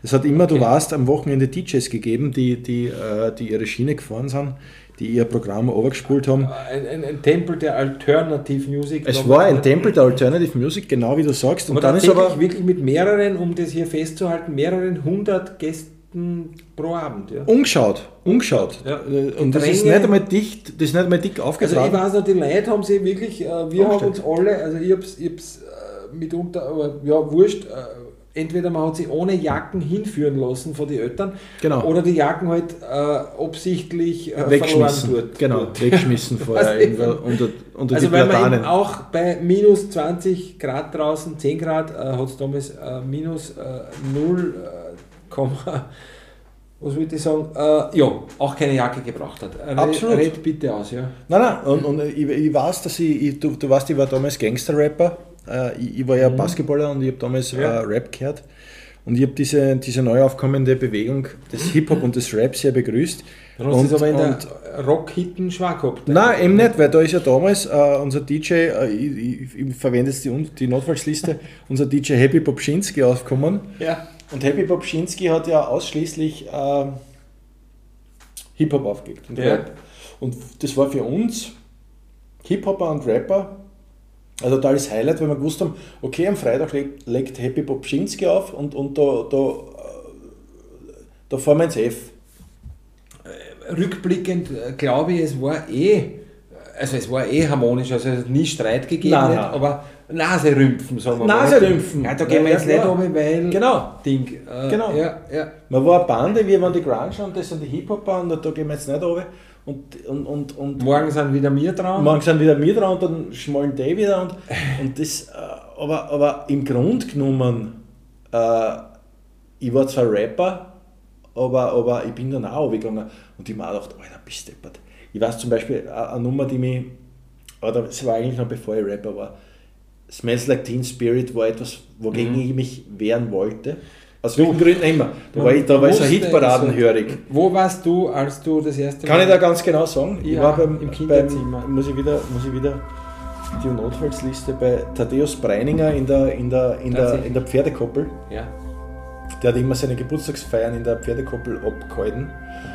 Es hat immer, du Okay. warst, am Wochenende DJs gegeben, die, die, äh, die ihre Schiene gefahren sind, die ihr Programm overgespult haben. ein, ein, ein Tempel der Alternative Music. Es war ein Tempel der Alternative Music, genau wie du sagst. Und Aber dann ist aber wirklich mit mehreren, um das hier festzuhalten, mehreren hundert Gästen pro Abend. Ja. umgeschaut, umgeschaut. Ja. Und das ist nicht einmal dicht, das ist nicht einmal dick Also ich aufgetragen. weiß noch, die Leute haben sich wirklich, äh, wir haben Umgestellt. uns alle, also ich hab's, ich hab's äh, mitunter, aber ja, wurscht, äh, entweder man hat sie ohne Jacken hinführen lassen von den Eltern Genau. oder die Jacken halt äh, absichtlich äh, weggeschmissen. verloren dort. Genau, weggeschmissen vorher Was irgendwo ich- unter, unter Also die weil man Platanen. eben auch bei minus 20 Grad draußen, 10 Grad, äh, hat es damals äh, minus äh, 0, äh, was wollte ich sagen, äh, ja, auch keine Jacke gebraucht hat. Red, Absolut. Red bitte aus, ja. Nein, nein, und, und ich, ich weiß, dass ich, ich du, du weißt, ich war damals Gangster-Rapper. Äh, ich, ich war ja Mhm. Basketballer und ich habe damals Ja. äh, Rap gehört. Und ich habe diese, diese neu aufkommende Bewegung des Hip-Hop und des Rap sehr begrüßt. Dann hast du aber in der Rock-Hitten schwach gehabt. Nein, eben nicht, weil da ist ja damals äh, unser DJ, äh, ich, ich, ich verwende jetzt die, die Notfallsliste, unser DJ Happy Popschinski aufgekommen. Ja. Und Happy Popschinski hat ja ausschließlich äh, Hip-Hop aufgelegt und Ja. Rap. Und das war für uns Hip-Hopper und Rapper ein totales Highlight, weil wir gewusst haben, okay, am Freitag legt, legt Happy Popschinski auf und, und da, da, äh, da fahren wir ins F. Rückblickend äh, glaube ich, es war eh, also es war eh harmonisch, also es hat nie Streit gegeben, Nein, nein. aber Naserümpfen, sagen wir Naserümpfen. mal. Ja, da gehen wir jetzt nicht um, weil Genau. Ding. Äh, Genau. Ja, ja. Man war eine Bande, wir waren die Grunge und das sind die Hip-Hopper und da gehen wir jetzt nicht runter. Und, und, und, und Morgen sind wieder wir dran. Morgen sind wieder wir dran und dann schmollen die wieder. Und, und das, äh, aber, aber im Grunde genommen, äh, ich war zwar Rapper, aber, aber ich bin dann auch runtergegangen und ich mir auch gedacht, Alter, bist du deppert. Ich weiß zum Beispiel äh, eine Nummer, die mich, oder es war eigentlich noch bevor ich Rapper war, Smells Like Teen Spirit war etwas, wogegen Mhm. ich mich wehren wollte. Aus welchen Gründen immer. Da war ich, da war ich so Hitparadenhörig. also, Wo warst du, als du das erste Kann ich da ganz genau sagen? ich Ja, war beim, im Kinderzimmer. Beim, muss, ich wieder, muss ich wieder die Notfallsliste bei Thaddeus Breininger in der, in der, in der, in der Pferdekoppel. Ja. Der hat immer seine Geburtstagsfeiern in der Pferdekoppel abgehalten.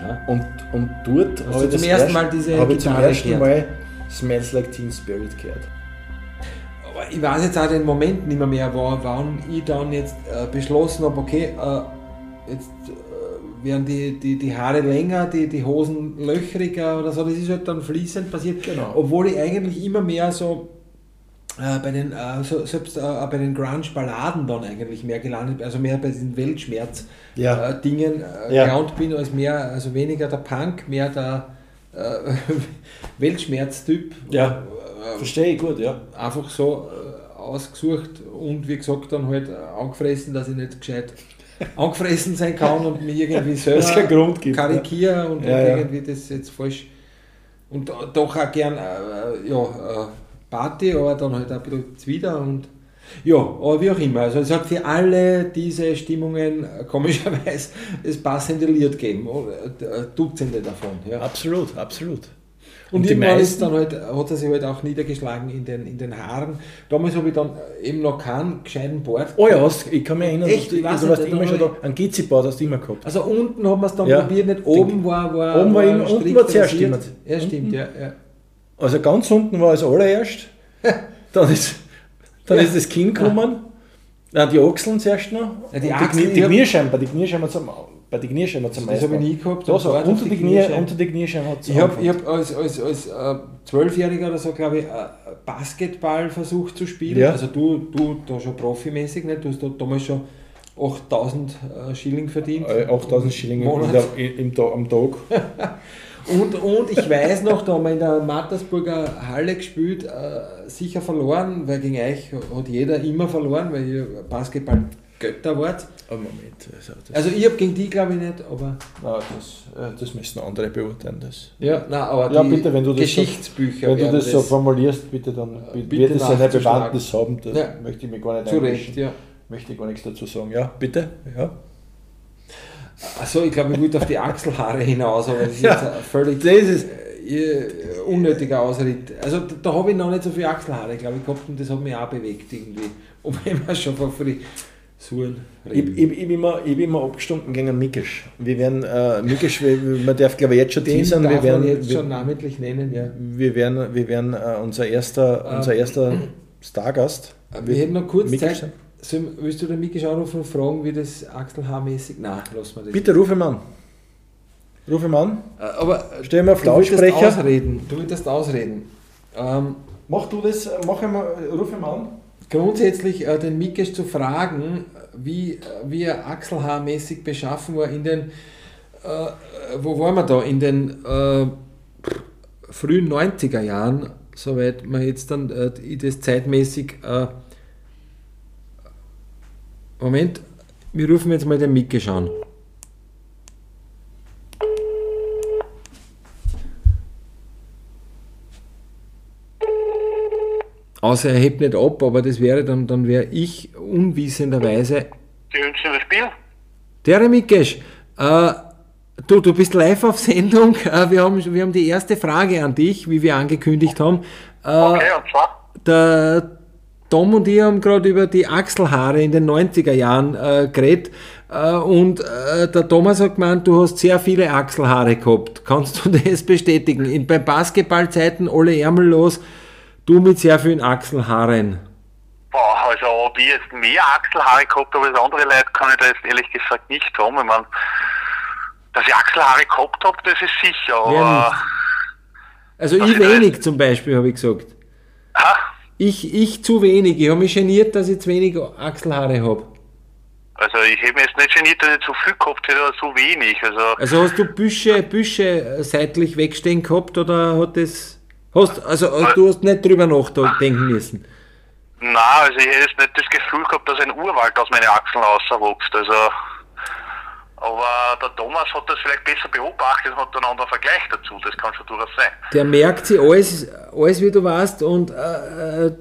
Aha. Und, und dort habe ich zum ersten erst- Mal diese habe ich zum ersten? Mal Smells Like Teen Spirit gehört. Ich weiß jetzt auch den Moment nicht mehr, mehr war, wann ich dann jetzt äh, beschlossen habe, okay, äh, jetzt äh, werden die, die, die Haare länger, die, die Hosen löchriger oder so. Das ist halt dann fließend passiert. Genau. Obwohl ich eigentlich immer mehr so äh, bei den, äh, so, selbst äh, bei den Grunge-Balladen dann eigentlich mehr gelandet bin, also mehr bei diesen. Weltschmerz-Dingen Ja. gelandet bin, als mehr, also weniger der Punk, mehr der Weltschmerz-Typ. Ja. Äh, Verstehe ich gut, ja. einfach so äh, ausgesucht und wie gesagt dann halt angefressen, dass ich nicht gescheit angefressen sein kann und mich irgendwie selber Grund gibt, karikiere und, Ja, und ja. irgendwie das jetzt falsch und do- doch auch gern äh, ja, äh, Party, aber dann halt auch ein bisschen zuwider und ja, aber wie auch immer. Also es hat für alle diese Stimmungen äh, komischerweise das passende Lied gegeben. Dutzende davon. Ja. Absolut, absolut. Und, Und die meisten- dann halt, hat er sich halt auch niedergeschlagen in den, in den Haaren. Damals habe ich dann eben noch keinen gescheiten Bart. Oh ja, hast, ich kann mich erinnern, Echt? du, du warst immer schon da. Ein Gizzi-Bart hast du immer gehabt. Also unten haben wir es dann Ja. probiert, nicht oben war, war, Oben war immer- unten war zuerst immer. Ja, stimmt, ja. ja. Also ganz unten war es allererst, dann ist, dann Ja. ist das Kinn gekommen, Nein, die Achseln zuerst noch, Ja, die Achseln, die, Knie, die hab- Kniescheiben, bei den Kniescheiben zum, bei den Kniescheiben zum Das habe ich nie gehabt. Da, so, unter, die Knie, Kniescheiben. Kniescheiben hat es Ich habe ich hab als, als, als äh, Zwölfjähriger oder so, glaube ich, äh, Basketball versucht zu spielen. Ja. Also du, du da schon profimäßig, nicht? du hast da damals schon 8000 äh, Schilling verdient. Äh, 8000 Schilling im, Monat. der, im, im, Ta- am Tag. Und, und ich weiß noch, da haben wir in der Mattersburger Halle gespielt, äh, sicher verloren, weil gegen euch hat jeder immer verloren, weil ihr Basketball-Götter wart. Oh, Moment, also das, Also ich habe gegen die glaube ich nicht, aber nein, das, äh, das müssen andere beurteilen. Das. ja, nein, aber Ja, die bitte, wenn du das so- Geschichtsbücher Wenn du werden das so formulierst, bitte dann Äh, bitte wird es nachzuschlagen. Bewandtnis haben. Da Ja. möchte ich mich gar nicht zu. Recht, ja. Möchte ich gar nichts dazu sagen. Ja, bitte. Ja. Achso, ich glaube, ich wollte auf die Achselhaare hinaus, aber das ist Ja, jetzt ein völlig das ist- äh, unnötiger Ausritt. Also da, da habe ich noch nicht so viele Achselhaare, glaube ich, gehabt und das hat mich auch bewegt irgendwie. Obwohl wir schon von Frisuren Ich, ich, ich, bin immer, ich bin immer abgestunken gegen Mikisch. Wir werden, äh, Mikisch, man darf glaube ich jetzt schon Den darf wir werden, jetzt wir, schon namentlich nennen, ja. wir werden, wir werden äh, unser erster, Ähm. unser erster Stargast. Wir hätten noch kurz Mikisch Zeit. sein. Sollen- Willst du den Mikisch anrufen und fragen, wie das Achselhaarmäßig? Nein, lassen wir das. Bitte ruf ihn an. Ruf ihn an. Äh, Aber Stell mir auf du willst Lautsprecher. ausreden. Du willst ausreden. Ähm, Mach du das, äh, mach ihn mal, ruf ihn an. Grundsätzlich äh, den Mikesh zu fragen, wie, wie er achselhaarmäßig beschaffen war in den, äh, wo waren wir da, in den äh, frühen 90er Jahren, soweit man jetzt dann äh, das zeitmäßig, äh, Moment, wir rufen jetzt mal den Mikesh an. Außer er hebt nicht ab, aber das wäre dann, dann wäre ich unwissenderweise. Sie wünschen das Spiel? Der äh, du, du bist live auf Sendung. Äh, wir, haben, wir haben die erste Frage an dich, wie wir angekündigt haben. Äh, Okay, und zwar? der Tom und ich haben gerade über die Achselhaare in den 90er Jahren äh, geredet. Äh, und äh, der Thomas hat gemeint, du hast sehr viele Achselhaare gehabt. Kannst du das bestätigen? In, bei Basketballzeiten alle Ärmel los, du mit sehr vielen Achselhaaren. Boah, also ob ich jetzt mehr Achselhaare gehabt habe als andere Leute, kann ich da jetzt ehrlich gesagt nicht haben. Ich meine, dass ich Achselhaare gehabt habe, das ist sicher, aber... Ja, Also ich wenig zum Beispiel, habe ich gesagt. Ha? Ich, ich zu wenig. Ich habe mich geniert, dass ich zu wenig Achselhaare habe. Also ich hätte mich jetzt nicht geniert, dass ich zu viel gehabt hätte, oder zu wenig. Also, Also hast du Büsche, Büsche seitlich wegstehen gehabt oder hat das... Hast, also äh, du hast nicht drüber nachdenken müssen. nein, also ich hätte jetzt nicht das Gefühl gehabt, dass ein Urwald aus meinen Achseln rauswächst. Also, aber der Thomas hat das vielleicht besser beobachtet und hat dann einen anderen Vergleich dazu. Das kann schon durchaus sein. Der merkt sich alles, alles wie du weißt und äh, äh,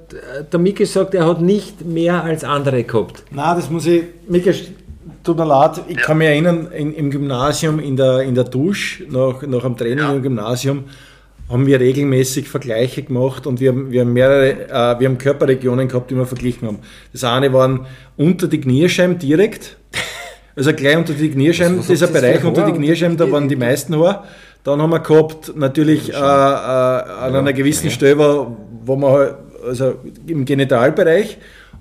der Miki sagt, er hat nicht mehr als andere gehabt. Nein, das muss ich. Mikisch, tut mir leid, ich kann mich erinnern, in, im Gymnasium, in der, in der Dusche, nach, nach dem Training Ja. im Gymnasium, haben wir regelmäßig Vergleiche gemacht und wir haben, wir haben mehrere, äh, wir haben Körperregionen gehabt, die wir verglichen haben. Das eine waren unter die Kniescheiben direkt, also gleich unter die was dieser Bereich unter die Haare? Kniescheiben, da waren die meisten Haare. Dann haben wir gehabt, natürlich äh, äh, an einer gewissen Stelle, wo, man halt, also im Genitalbereich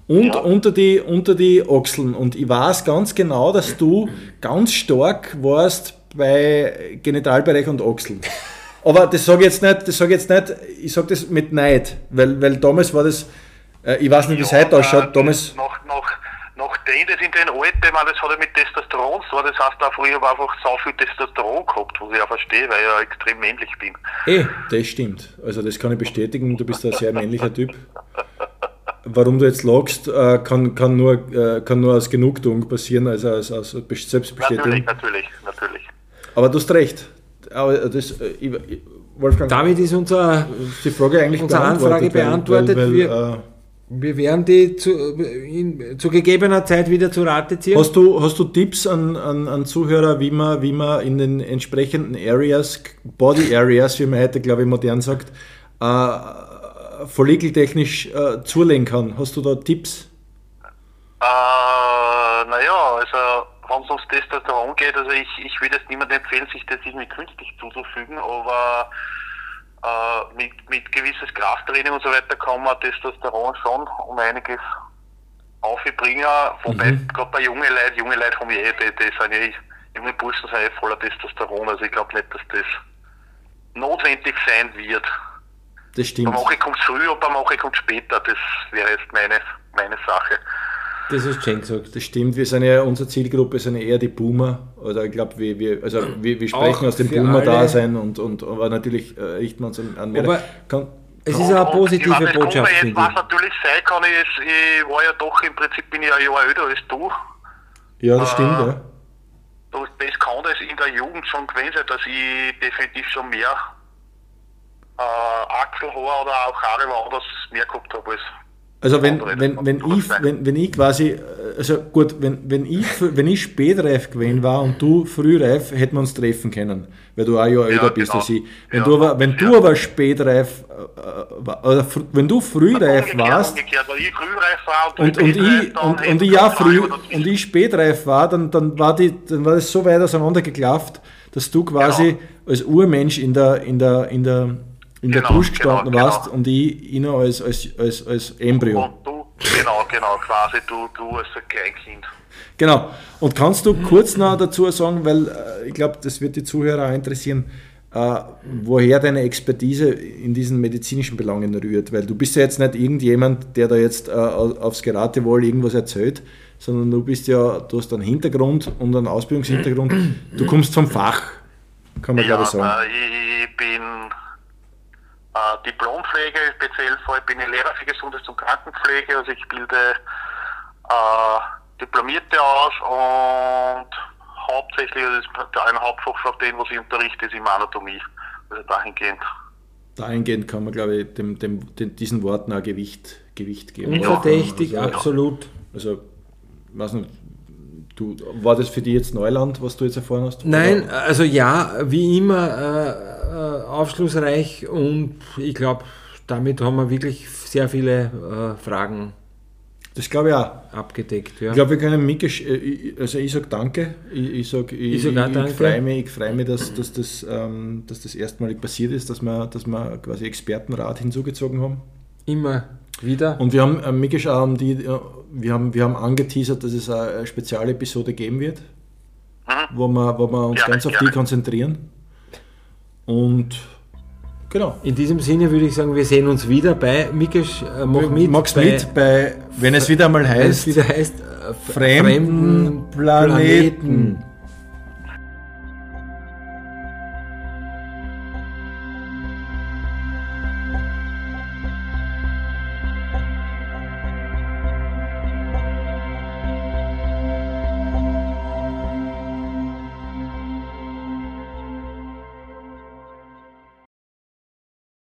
und Ja. unter, die, unter die Achseln. Und ich weiß ganz genau, dass du ganz stark warst bei Genitalbereich und Achseln. Aber das sage ich jetzt nicht, das sage ich jetzt nicht, ich sage das mit Neid, weil, weil damals war das, äh, ich weiß nicht, wie es heute äh, ausschaut, damals, Nach, nach, nachdem das in den Alten, ich meine, das hat ja mit Testosteron tun, das heißt auch früher war einfach so viel Testosteron gehabt, was ich auch verstehe, weil ich ja extrem männlich bin. Eh, das stimmt. Also das kann ich bestätigen, du bist ein sehr männlicher Typ. Warum du jetzt lagst, äh, kann, kann, nur, äh, kann nur aus Genugtuung passieren, also aus, aus Selbstbestätigung. Natürlich, natürlich, natürlich. Aber du hast recht. Aber das, äh, ich, Wolfgang, damit ist unser, die Frage eigentlich Unsere Anfrage beantwortet. Wir- wir werden die zu, in, zu gegebener Zeit wieder zu Rate ziehen. Hast du, hast du Tipps an, an, an Zuhörer, wie man, wie man in den entsprechenden Areas, Body Areas, wie man heute, glaube ich, modern sagt, äh, follikeltechnisch äh, zulegen kann? Hast du da Tipps? Äh, naja, also es ums Testosteron geht, also ich, ich würde es niemandem empfehlen, sich das irgendwie künstlich zuzufügen, aber äh, mit, mit gewisses Krafttraining und so weiter kann man Testosteron schon um einiges aufbringen, wobei gerade bei jungen Leuten, junge Leute haben ja eh, die, die sind ja, junge Burschen sind eh voller Testosteron, also ich glaube nicht, dass das notwendig sein wird. Das stimmt. Bei manchen kommt es früher und bei manchen kommt es später, das wäre jetzt meine, meine Sache. Das hast Jen gesagt. Das stimmt, wir sind ja, unsere Zielgruppe sind ja eher die Boomer. Oder ich glaube, wir, wir, also wir, wir sprechen Auch aus dem Boomer-Dasein und, und aber natürlich äh, richten wir uns an, an mehr. Aber- Kann, Es ist eine positive und ich meine, Botschaft, das finde Was ich. natürlich sein kann, ist, ich war ja doch im Prinzip bin ich ein Jahr älter als du. ja, das stimmt, Ah. ja. Das das kann das in der Jugend schon gewesen sein, dass ich definitiv schon mehr äh, Achselhaar oder auch Haare woanders mehr gehabt habe Also wenn, wenn, wenn, ich, wenn, wenn ich quasi, äh, also gut, wenn, wenn, ich, wenn ich spätreif gewesen war und du frühreif, hätten wir uns treffen können, weil du ein Jahr älter bist genau. als ich. Wenn, Ja. du, aber, wenn du Ja. aber spätreif, äh, war- oder fr- wenn du frühreif warst, und, und, ich, und, und ich ja früh und ich spätreif war, dann, dann, war die, dann war das so weit auseinandergeklafft, dass du quasi Genau. als Urmensch in der, in der, in der, in der Genau, Brust gestanden genau, warst genau. und ich, ich noch als, als, als, als Embryo. Und du, genau, genau, quasi du, du als ein Kleinkind. Genau. Und kannst du kurz noch dazu sagen, weil äh, ich glaube, das wird die Zuhörer auch interessieren, äh, woher deine Expertise in diesen medizinischen Belangen rührt? Weil du bist ja jetzt nicht irgendjemand, der da jetzt äh, aufs Geratewohl irgendwas erzählt, sondern du bist ja, du hast einen Hintergrund und einen Ausbildungshintergrund. Du kommst vom Fach, kann man glaube ich sagen. äh, ich bin äh, Diplompflege, speziell vor, ich bin ein Lehrer für Gesundheits- und Krankenpflege, also ich bilde äh, Diplomierte aus und hauptsächlich, das ist ein Hauptfach den, was ich unterrichte, ist immer Anatomie. Also dahingehend. Dahingehend kann man, glaube ich, dem, dem, den, diesen Worten auch Gewicht, Gewicht geben. Unverdächtig, Also, absolut. Also, weiß nicht, du, war das für dich jetzt Neuland, was du jetzt erfahren hast? Nein, Oder? also ja, wie immer äh, aufschlussreich und ich glaube, damit haben wir wirklich sehr viele äh, Fragen Das glaube ich auch. abgedeckt. Ja. Ich glaube, wir können Mikesh, äh, also ich sage danke. Ich, ich sage, ich, Ich sag ich, freue mich, ich freu mich dass, dass, das, ähm, dass das erstmalig passiert ist, dass wir, dass wir quasi Expertenrat hinzugezogen haben. immer wieder. Und wir haben, äh, auch um die, äh, wir, haben, wir haben angeteasert, dass es eine Spezialepisode geben wird, wo wir, wo wir uns Gerne, ganz auf die gerne. konzentrieren. Und genau. In diesem Sinne würde ich sagen, wir sehen uns wieder bei Mikesh, äh, mach mit. Magst bei, mit bei, wenn es wieder mal heißt, wieder heißt, äh, fremden Planeten.